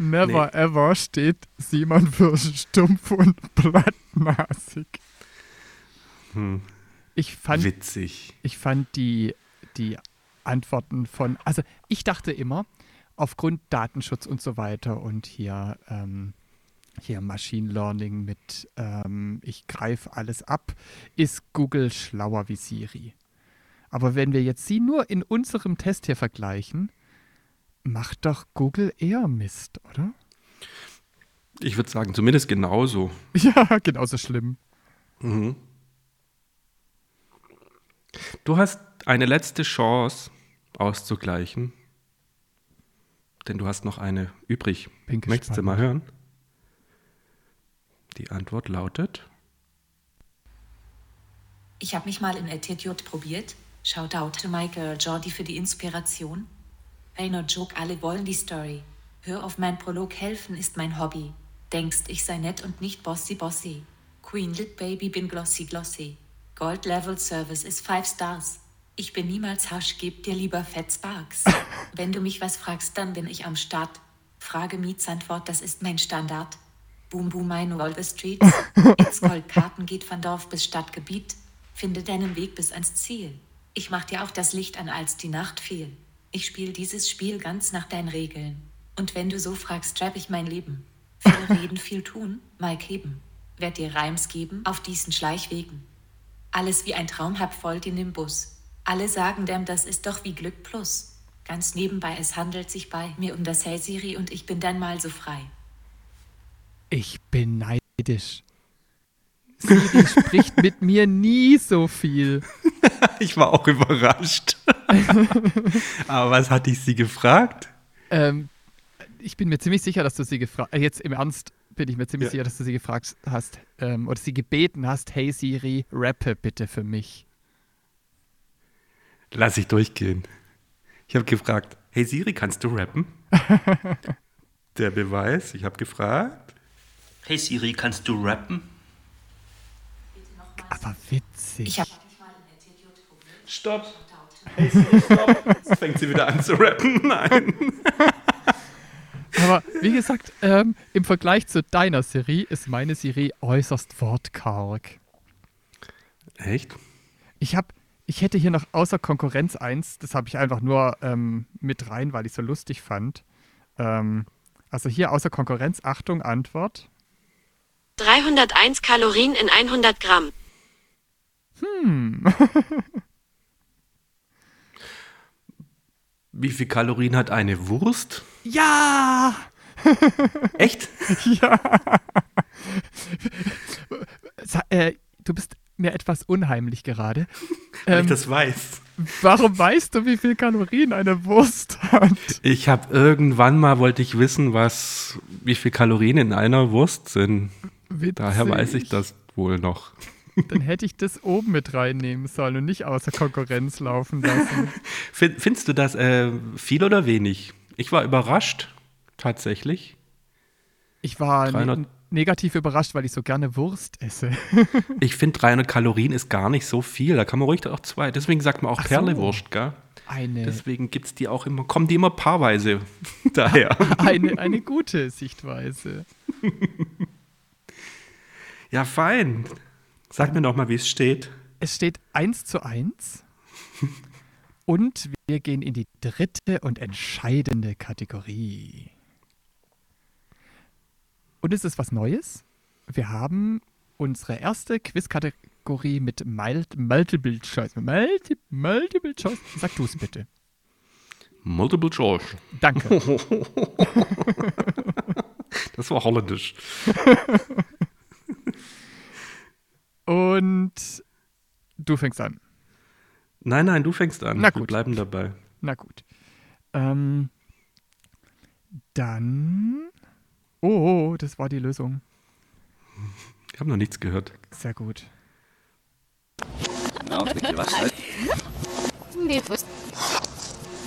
Never ever steht Simon für stumpf und plattnasig. Hm, Ich fand, witzig. ich fand die, die Antworten von, also ich dachte immer, aufgrund Datenschutz und so weiter und hier, ähm, hier Machine Learning mit, ähm, ich greife alles ab, ist Google schlauer wie Siri. Aber wenn wir jetzt sie nur in unserem Test hier vergleichen, macht doch Google eher Mist, oder? Ich würde sagen, zumindest genauso. Ja, genauso schlimm. Mhm. Du hast eine letzte Chance auszugleichen. Denn du hast noch eine übrig. Bin Möchtest du mal hören? Die Antwort lautet: Ich habe mich mal in Attitude probiert. Shoutout to Michael Jordi für die Inspiration. Hey, no joke, alle wollen die Story. Hör auf mein Prolog helfen ist mein Hobby. Denkst, ich sei nett und nicht bossy bossy. Queen Lit Baby bin glossy glossy. Gold Level Service ist 5 Stars. Ich bin niemals harsch, geb dir lieber Fett Sparks. Wenn du mich was fragst, dann bin ich am Start. Frage Mietsantwort, das ist mein Standard. Boom boom mein Wall the Streets. Ins Goldkarten geht von Dorf bis Stadtgebiet. Finde deinen Weg bis ans Ziel. Ich mach dir auch das Licht an, als die Nacht fiel. Ich spiele dieses Spiel ganz nach deinen Regeln. Und wenn du so fragst, trap ich mein Leben. Viel reden, viel tun, Mike heben. Werd dir Reims geben auf diesen Schleichwegen. Alles wie ein Traum hab voll den Nimbus. Alle sagen dem, das ist doch wie Glück plus. Ganz nebenbei, es handelt sich bei mir um das Hey Siri und ich bin dann mal so frei. Ich bin neidisch. Siri spricht mit mir nie so viel. Ich war auch überrascht. Aber was hatte ich sie gefragt? Ähm, ich bin mir ziemlich sicher, dass du sie gefragt äh, Jetzt im Ernst bin ich mir ziemlich Ja. sicher, dass du sie gefragt hast ähm, oder sie gebeten hast, hey Siri, rappe bitte für mich. Lass ich durchgehen. Ich habe gefragt, hey Siri, kannst du rappen? Der Beweis, ich habe gefragt. Hey Siri, kannst du rappen? Aber witzig. Ich hab Stopp. Hey Siri, stopp. Jetzt fängt sie wieder an zu rappen. Nein. Aber wie gesagt, ähm, im Vergleich zu deiner Siri ist meine Siri äußerst wortkarg. Echt? Ich habe, ich hätte hier noch außer Konkurrenz eins, das habe ich einfach nur ähm, mit rein, weil ich so lustig fand. Ähm, also hier außer Konkurrenz, Achtung, Antwort. 301 Kalorien in 100 Gramm. Wie viel Kalorien hat eine Wurst? Ja! Echt? Sa äh, du bist mir etwas unheimlich gerade. Weil ich Ähm, das weiß. warum weißt du, wie viel Kalorien eine Wurst hat? Ich habe irgendwann mal wollte ich wissen, was wie viel Kalorien in einer Wurst sind. Witzig. Daher weiß ich das wohl noch. Dann hätte ich das oben mit reinnehmen sollen und nicht außer Konkurrenz laufen lassen. Fin- Findest du das äh, viel oder wenig? Ich war überrascht, tatsächlich. Ich war ne 300 negativ überrascht, weil ich so gerne Wurst esse. Ich finde 300 Kalorien ist gar nicht so viel. Da kann man ruhig auch zwei. Deswegen sagt man auch Ach so. Perlewurst, gell? Eine, Deswegen gibt's die auch immer, kommen die immer paarweise daher. eine, eine gute Sichtweise. Ja, fein. Sag mir doch mal, wie es steht. Es steht 1 zu 1. Und wir gehen in die dritte und entscheidende Kategorie. Und es ist was Neues. Wir haben unsere erste Quizkategorie mit Mul- Multiple Choice. Multi Multiple Choice. Sag du es bitte. Multiple Choice. Danke. Das war holländisch. Und du fängst an. Nein, nein, du fängst an. Na Wir gut. bleiben dabei. Na gut. Ähm, dann. Oh, das war die Lösung. Ich habe noch nichts gehört. Sehr gut.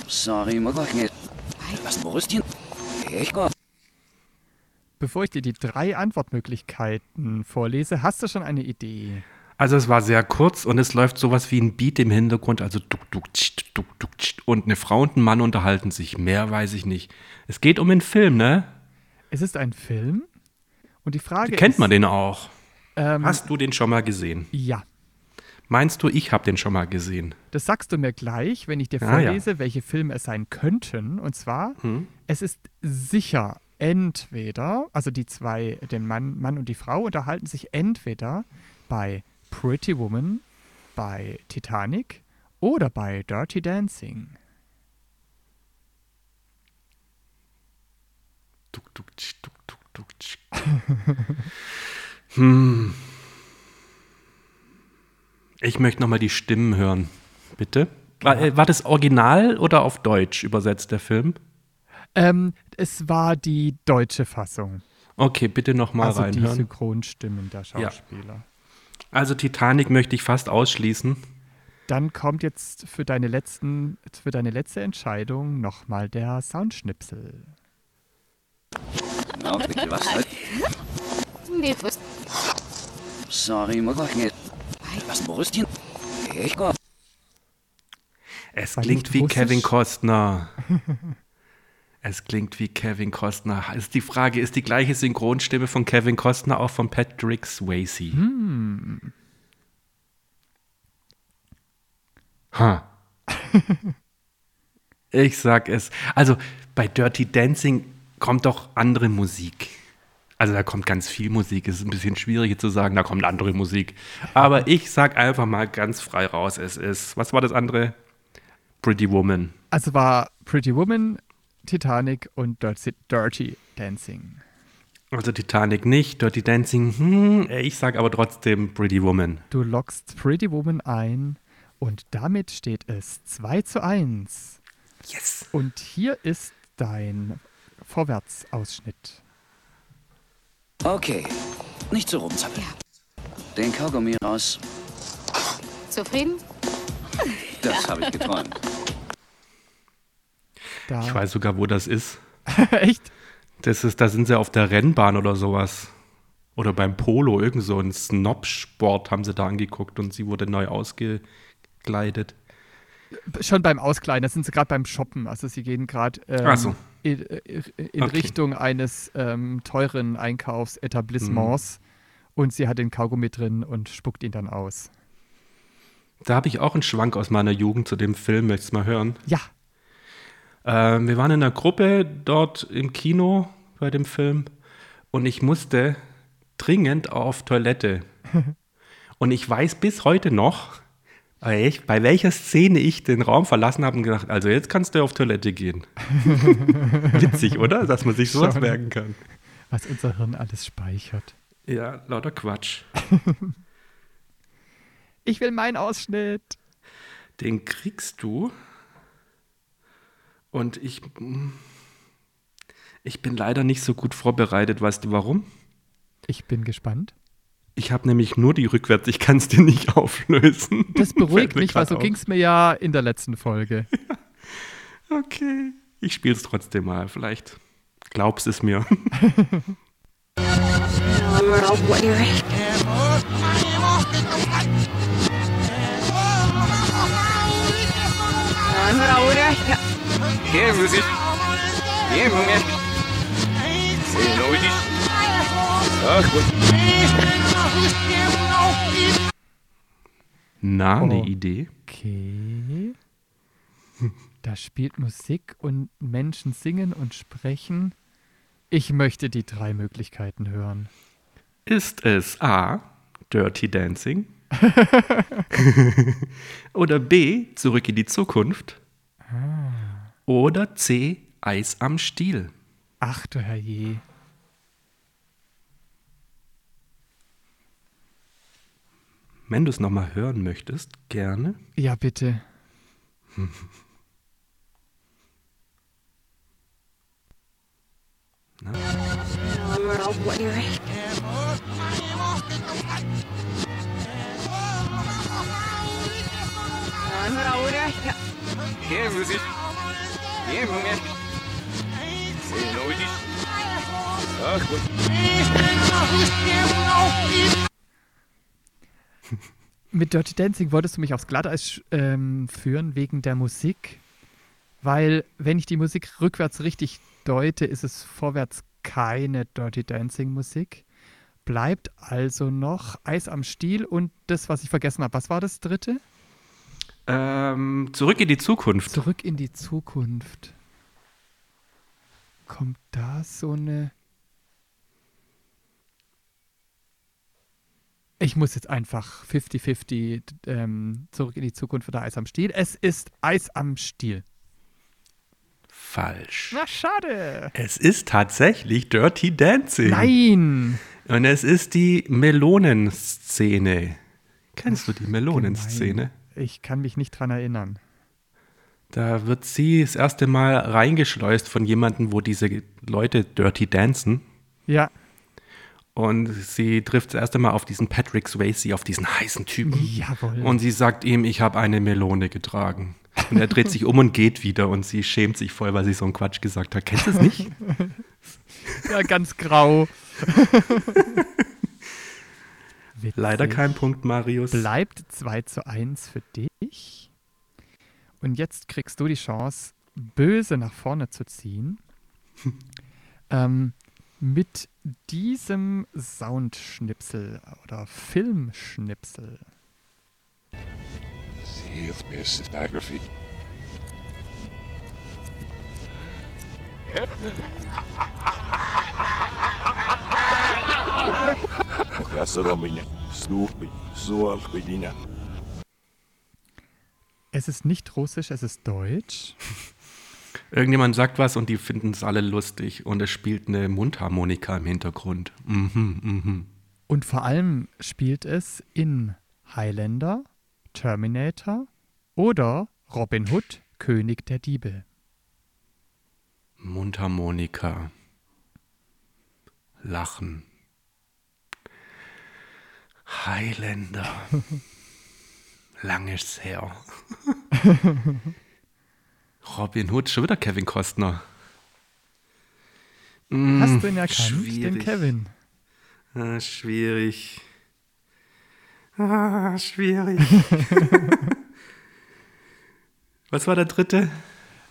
Sorry. Bevor ich dir die drei Antwortmöglichkeiten vorlese, hast du schon eine Idee? Also es war sehr kurz und es läuft sowas wie ein Beat im Hintergrund, also duck, duck, tscht, duck, duck, tscht. und eine Frau und ein Mann unterhalten sich. Mehr weiß ich nicht. Es geht um einen Film, ne? Es ist ein Film und die Frage Kennt ist, man den auch? Ähm, Hast du den schon mal gesehen? Ja, Meinst du, ich habe den schon mal gesehen? das sagst du mir gleich, wenn ich dir Ah, ja. vorlese, welche Filme es sein könnten. Und zwar, Hm? es ist sicher entweder, also die zwei, den Mann, Mann und die Frau unterhalten sich entweder bei Pretty Woman, bei Titanic oder bei Dirty Dancing. Duck, duck, tsch, duck, duck, duck, tsch. hm. Ich möchte noch mal die Stimmen hören. Bitte? War, äh, war das Original oder auf Deutsch übersetzt, der Film? Ähm, es war die deutsche Fassung. Okay, bitte noch mal also die reinhören. Synchronstimmen der Schauspieler. Also Titanic möchte ich fast ausschließen. Dann kommt jetzt für deine, letzten, für deine letzte Entscheidung nochmal der Soundschnipsel. Sorry. Was Brüstchen? Ich. Es klingt wie? Kevin Costner. es klingt wie Kevin Costner. Also die Frage, ist die gleiche Synchronstimme von Kevin Costner auch von Patrick Swayze? Hm. Ha. Ich sag es. Also bei Dirty Dancing kommt doch andere Musik. Also da kommt ganz viel Musik. Es ist ein bisschen schwierig zu sagen, da kommt andere Musik. Aber ich sag einfach mal ganz frei raus, es ist. Was war das andere? Pretty Woman. Also war Pretty Woman, Titanic und Dirty, Dirty Dancing. Also Titanic nicht, Dirty Dancing, hm, ich sag aber trotzdem Pretty Woman. Du lockst Pretty Woman ein und damit steht es 2 zu 1. Yes. Und hier ist dein Vorwärtsausschnitt. Okay, nicht so rumzappeln. Den Kaugummi raus. Zufrieden? Das habe ich geträumt. Da. Ich weiß sogar, wo das ist. Echt? Das ist, da sind sie auf der Rennbahn oder sowas. Oder beim Polo, irgend so ein Snob-Sport haben sie da angeguckt und sie wurde neu ausgekleidet. Schon beim Auskleiden, da sind sie gerade beim Shoppen. Also sie gehen gerade ähm, so. in, in Okay. Richtung eines ähm, teuren Einkaufsetablissements Mhm. und sie hat den Kaugummi drin und spuckt ihn dann aus. Da habe ich auch einen Schwank aus meiner Jugend zu dem Film, möchtest du mal hören? Ja, Ähm, wir waren in einer Gruppe dort im Kino bei dem Film und ich musste dringend auf Toilette. und ich weiß bis heute noch, bei ich- bei welcher Szene ich den Raum verlassen habe und gedacht, also jetzt kannst du auf Toilette gehen. Witzig, oder? Dass man sich sowas Schon. merken kann. was unser Hirn alles speichert. Ja, lauter Quatsch. Ich will meinen Ausschnitt. Den kriegst du. Und ich, ich bin leider nicht so gut vorbereitet. Weißt du warum? Ich bin gespannt. Ich habe nämlich nur die rückwärts. Ich kann es dir nicht auflösen. Das beruhigt mich, weil so ging es mir ja in der letzten Folge. Okay. Ich spiele es trotzdem mal. Vielleicht glaubst es mir. Na, eine Oh. Idee? Okay. Da spielt Musik und Menschen singen und sprechen. Ich möchte die drei Möglichkeiten hören. Ist es A. Dirty Dancing? Oder B. Zurück in die Zukunft? Oder C. Eis am Stiel? Ach du Herrje. Wenn du es nochmal hören möchtest, gerne. Ja, bitte. Mit Dirty Dancing wolltest du mich aufs Glatteis ähm, führen wegen der Musik, weil wenn ich die Musik rückwärts richtig deute, ist es vorwärts keine Dirty Dancing Musik. Bleibt also noch Eis am Stiel und das, was ich vergessen habe. Was war das dritte? Ähm, zurück in die Zukunft. Zurück in die Zukunft. Kommt da so eine. Ich muss jetzt einfach 50-50 ähm, zurück in die Zukunft oder Eis am Stiel. Es ist Eis am Stiel. Falsch. Na, schade. Es ist tatsächlich Dirty Dancing. Nein. Und es ist die Melonenszene. Kennst du die Melonenszene? Ich kann mich nicht dran erinnern. Da wird sie das erste Mal reingeschleust von jemandem, wo diese Leute dirty dancen. Ja. Und sie trifft das erste Mal auf diesen Patrick Swayze, auf diesen heißen Typen. Jawohl. Und sie sagt ihm, ich habe eine Melone getragen. Und er dreht sich um und geht wieder und sie schämt sich voll, weil sie so einen Quatsch gesagt hat. Kennst du es nicht? ja, ganz grau. Leider kein Punkt, Marius. Bleibt 2 zu 1 für dich. Und jetzt kriegst du die Chance, böse nach vorne zu ziehen. ähm, mit diesem Soundschnipsel oder Filmschnipsel. Es ist nicht russisch, es ist deutsch. Irgendjemand sagt was und die finden es alle lustig und es spielt eine Mundharmonika im Hintergrund. Mhm, mhm. Und vor allem spielt es in Highlander, Terminator oder Robin Hood, König der Diebe. Mundharmonika. Lachen. Highlander. Lang ist's her. Robin Hood, schon wieder Kevin Costner. Mm, Hast du ihn erkannt, den schwierig. Kevin? Ah, schwierig. Ah, schwierig. Was war der dritte?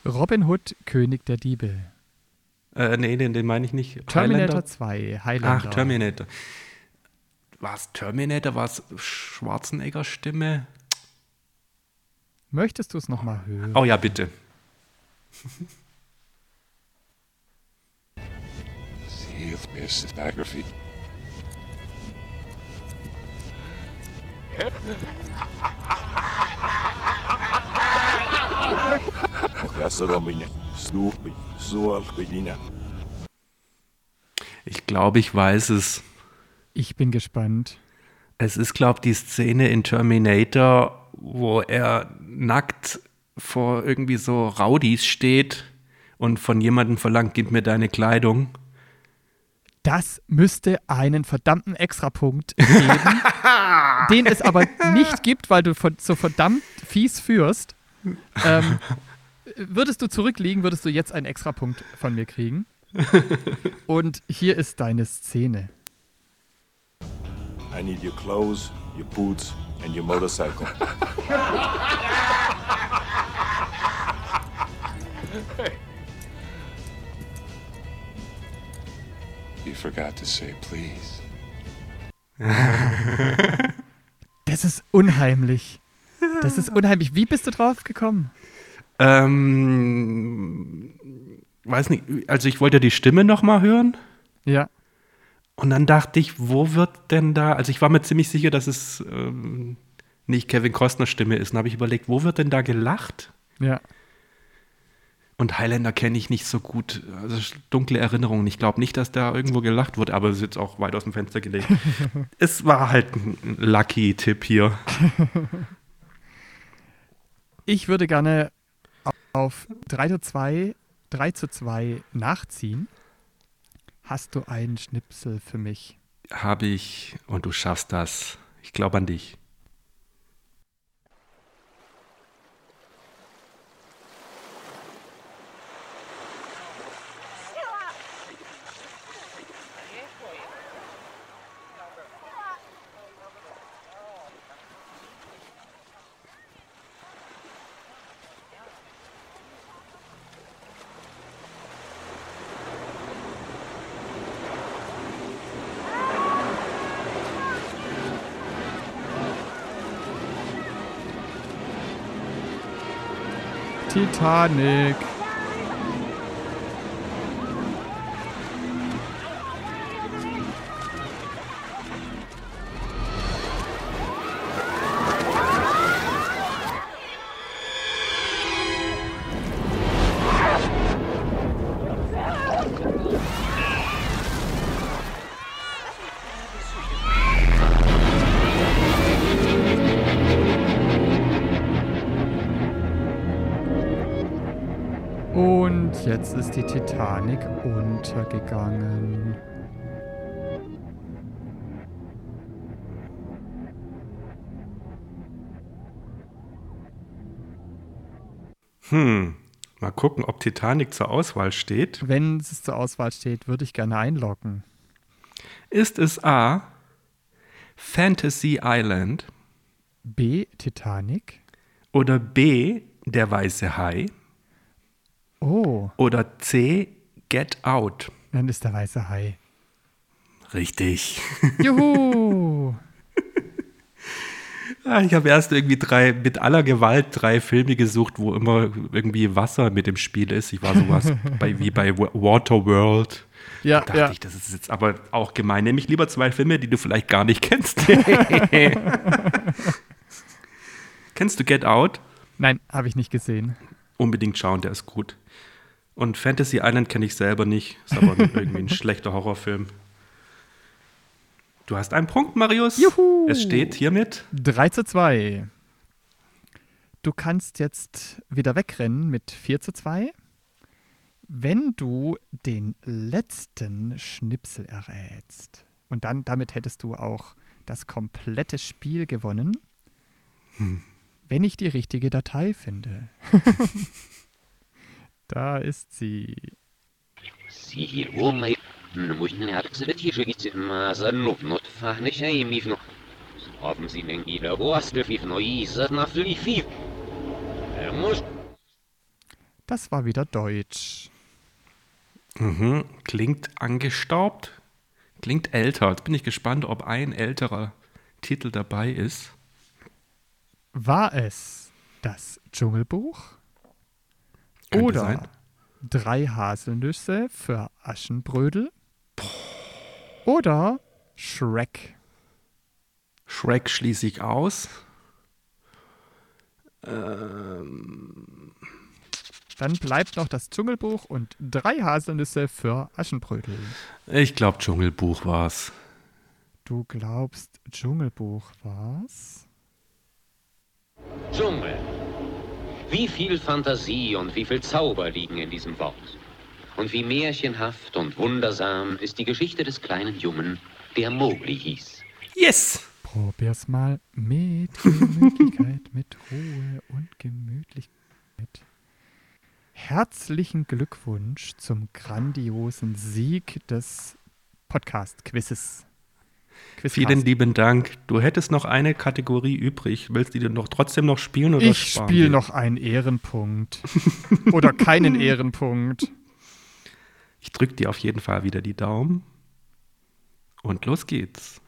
Robin Hood, König der Diebe. Äh, nee, den, den meine ich nicht. Terminator Highlander? 2, Highlander. Ach, Terminator. War es Terminator? War es Schwarzenegger Stimme? Möchtest du es nochmal hören? Oh ja, bitte. Ich glaube, ich weiß es. Ich bin gespannt. Es ist, glaube ich, die Szene in Terminator, wo er nackt vor irgendwie so Rowdies steht und von jemandem verlangt, gib mir deine Kleidung. Das müsste einen verdammten Extrapunkt geben, den es aber nicht gibt, weil du von- so verdammt fies führst. Ähm, würdest du zurückliegen, würdest du jetzt einen Extrapunkt von mir kriegen. Und hier ist deine Szene. I need your clothes, your boots, and your motorcycle. you forgot to say please. Das ist unheimlich. Das ist unheimlich. Wie bist du drauf gekommen? Ähm, weiß nicht, also ich wollte die Stimme noch mal hören Ja. und dann dachte ich, wo wird denn da, also ich war mir ziemlich sicher, dass es ähm, nicht Kevin Costner Stimme ist. Dann habe ich überlegt, wo wird denn da gelacht? Ja. Und Highlander kenne ich nicht so gut. Also dunkle Erinnerungen. Ich glaube nicht, dass da irgendwo gelacht wird, aber es ist jetzt auch weit aus dem Fenster gelegt. es war halt ein Lucky-Tipp hier. Ich würde gerne auf 3 zu 2, 3 zu 2 nachziehen. Hast du einen Schnipsel für mich? Habe ich und du schaffst das. Ich glaube an dich. Titanic. Titanic untergegangen. Hm, mal gucken, ob Titanic zur Auswahl steht. Wenn es zur Auswahl steht, würde ich gerne einloggen. Ist es A. Fantasy Island B. Titanic. oder B. Der weiße Hai Oh, oder C. Get Out? dann ist der weiße Hai. Richtig. Juhu! Ja, ich habe erst irgendwie drei, mit aller Gewalt drei Filme gesucht, wo immer irgendwie Wasser mit im Spiel ist. Ich war sowas bei, wie bei Wa- Waterworld. Ja, Da dachte ja. ich, das ist jetzt aber auch gemein. Nämlich lieber zwei Filme, die du vielleicht gar nicht kennst. Kennst du Get Out? Nein, habe ich nicht gesehen. Unbedingt schauen, der ist gut. Und Fantasy Island kenne ich selber nicht. Ist aber irgendwie ein schlechter Horrorfilm. Du hast einen Punkt, Marius. Juhu. Es steht hiermit 3 zu 2. Du kannst jetzt wieder wegrennen mit 4 zu 2. Wenn du den letzten Schnipsel errätst. Und dann damit hättest du auch das komplette Spiel gewonnen wenn ich die richtige Datei finde. da ist sie. Haben Sie denn jeder Oaste fief Neuisat nach Flifi? Er muss. Das war wieder Deutsch. Mhm, klingt angestaubt. Klingt älter. Jetzt bin ich gespannt, ob ein älterer Titel dabei ist. War es das Dschungelbuch? Könnte Oder sein. drei Haselnüsse für Aschenbrödel? Oder Shrek? Shrek schließe ich aus. Ähm, Dann bleibt noch das Dschungelbuch und drei Haselnüsse für Aschenbrödel. ich glaube, Dschungelbuch war's. Du glaubst, Dschungelbuch war's? Dschungel. Wie viel Fantasie und wie viel Zauber liegen in diesem Wort. Und wie märchenhaft und wundersam ist die Geschichte des kleinen Jungen, der Mowgli hieß. Yes! Probier's mal mit Gemütlichkeit, mit Ruhe und Gemütlichkeit. Herzlichen Glückwunsch zum grandiosen Sieg des Podcast-Quizzes. Quizcast. Vielen lieben Dank. Du hättest noch eine Kategorie übrig. Willst du die noch trotzdem noch spielen oder Ich spiele noch einen Ehrenpunkt. Oder keinen Ehrenpunkt. Ich drücke dir auf jeden Fall wieder die Daumen. Und los geht's.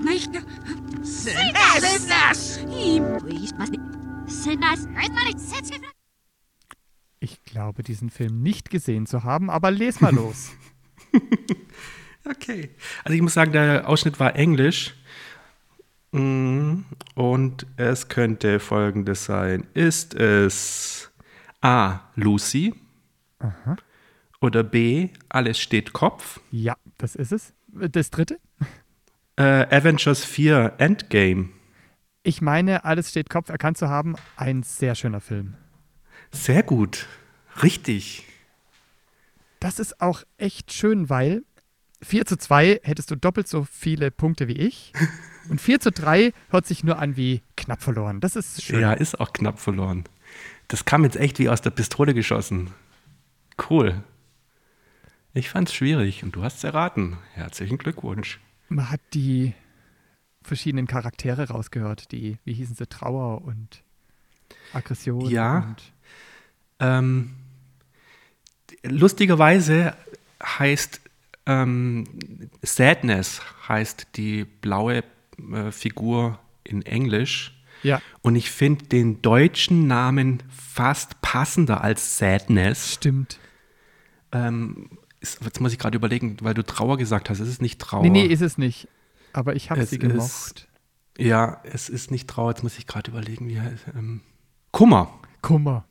Näistä. Senäs! Senäs! Ich glaube, diesen Film nicht gesehen zu haben, aber les mal los. Okay. Also ich muss sagen, der Ausschnitt war englisch. Mm, Und es könnte folgendes sein. Ist es A. Lucy? Aha. Oder B. Alles steht Kopf? Ja, das ist es. Das dritte? Äh, Avengers 4 Endgame. Ich meine, alles steht Kopf erkannt zu haben. Ein sehr schöner Film. Sehr gut. Richtig. Das ist auch echt schön, weil 4 zu 2 hättest du doppelt so viele Punkte wie ich. Und 4 zu 3 hört sich nur an wie knapp verloren. Das ist schön. Ja, ist auch knapp verloren. Das kam jetzt echt wie aus der Pistole geschossen. Cool. Ich fand's schwierig und du hast es erraten. Herzlichen Glückwunsch. Man hat die verschiedenen Charaktere rausgehört, die, wie hießen sie, Trauer und Aggression. Ja. Und Ähm, lustigerweise heißt ähm, Sadness heißt die blaue äh, Figur in Englisch. Ja. Und ich finde den deutschen Namen fast passender als Sadness. Stimmt. Ähm, ist, jetzt muss ich gerade überlegen, weil du Trauer gesagt hast. Es ist nicht Trauer. nee, nee, ist es nicht. Aber ich habe sie ist- gemocht. Ja, es ist nicht Trauer. Jetzt muss ich gerade überlegen, wie heißt ähm, Kummer. Kummer.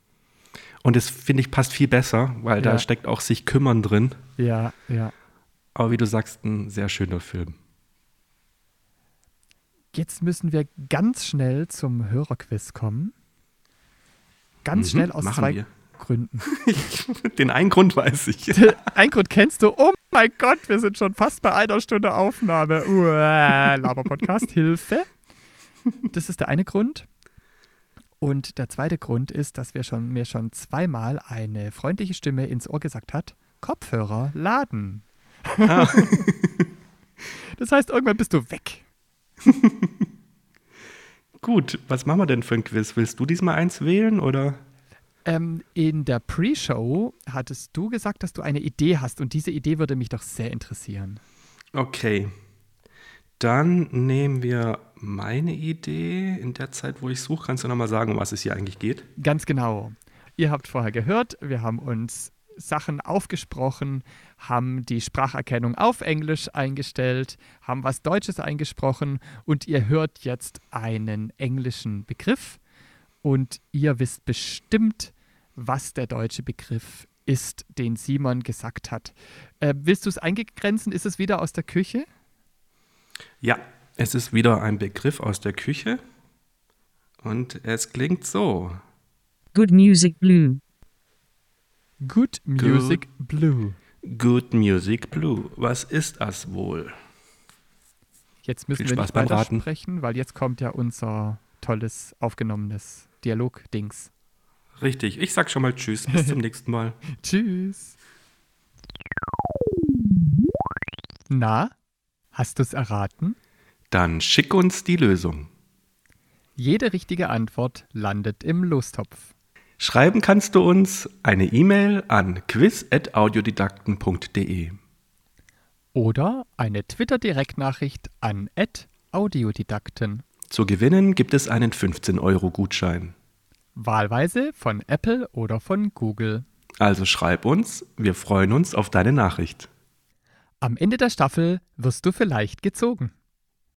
Und das finde ich passt viel besser, weil da Ja. steckt auch sich kümmern drin. Ja, ja. Aber wie du sagst, ein sehr schöner Film. Jetzt müssen wir ganz schnell zum Hörerquiz kommen. Ganz Mhm, schnell aus zwei wir. Gründen. Den einen Grund weiß ich. Ein Grund kennst du. Oh mein Gott, wir sind schon fast bei einer Stunde Aufnahme. Uah, Laber-Podcast, Hilfe. Das ist der eine Grund. Und der zweite Grund ist, dass wir schon, mir schon zweimal eine freundliche Stimme ins Ohr gesagt hat, Kopfhörer laden. Ah. Das heißt, irgendwann bist du weg. Gut, was machen wir denn für ein Quiz? Willst du diesmal eins wählen oder? Ähm, in der Pre-Show hattest du gesagt, dass du eine Idee hast und diese Idee würde mich doch sehr interessieren. Okay. Dann nehmen wir meine Idee. In der Zeit, wo ich suche, kannst du nochmal sagen, um was es hier eigentlich geht. Ganz genau. Ihr habt vorher gehört, wir haben uns Sachen aufgesprochen, haben die Spracherkennung auf Englisch eingestellt, haben was Deutsches eingesprochen und ihr hört jetzt einen englischen Begriff und ihr wisst bestimmt, was der deutsche Begriff ist, den Simon gesagt hat. Äh, willst du es eingegrenzen? Ist es wieder aus der Küche? Ja, es ist wieder ein Begriff aus der Küche und es klingt so. Good music blue. Good Music Blue. Good Music Blue. Was ist das wohl? Jetzt müssen Viel wir Spaß nicht beim Raten. weitersprechen, weil jetzt kommt ja unser tolles aufgenommenes Dialog-Dings. Richtig, ich sag schon mal Tschüss, bis zum nächsten Mal. Tschüss. Na, hast du es erraten? Dann schick uns die Lösung. Jede richtige Antwort landet im Lostopf. Schreiben kannst du uns eine E-Mail an quiz.audiodidakten.de. Oder eine Twitter-Direktnachricht an @audiodidakten. Zu gewinnen gibt es einen 15-Euro-Gutschein. Wahlweise von Apple oder von Google. Also schreib uns, wir freuen uns auf deine Nachricht. Am Ende der Staffel wirst du vielleicht gezogen.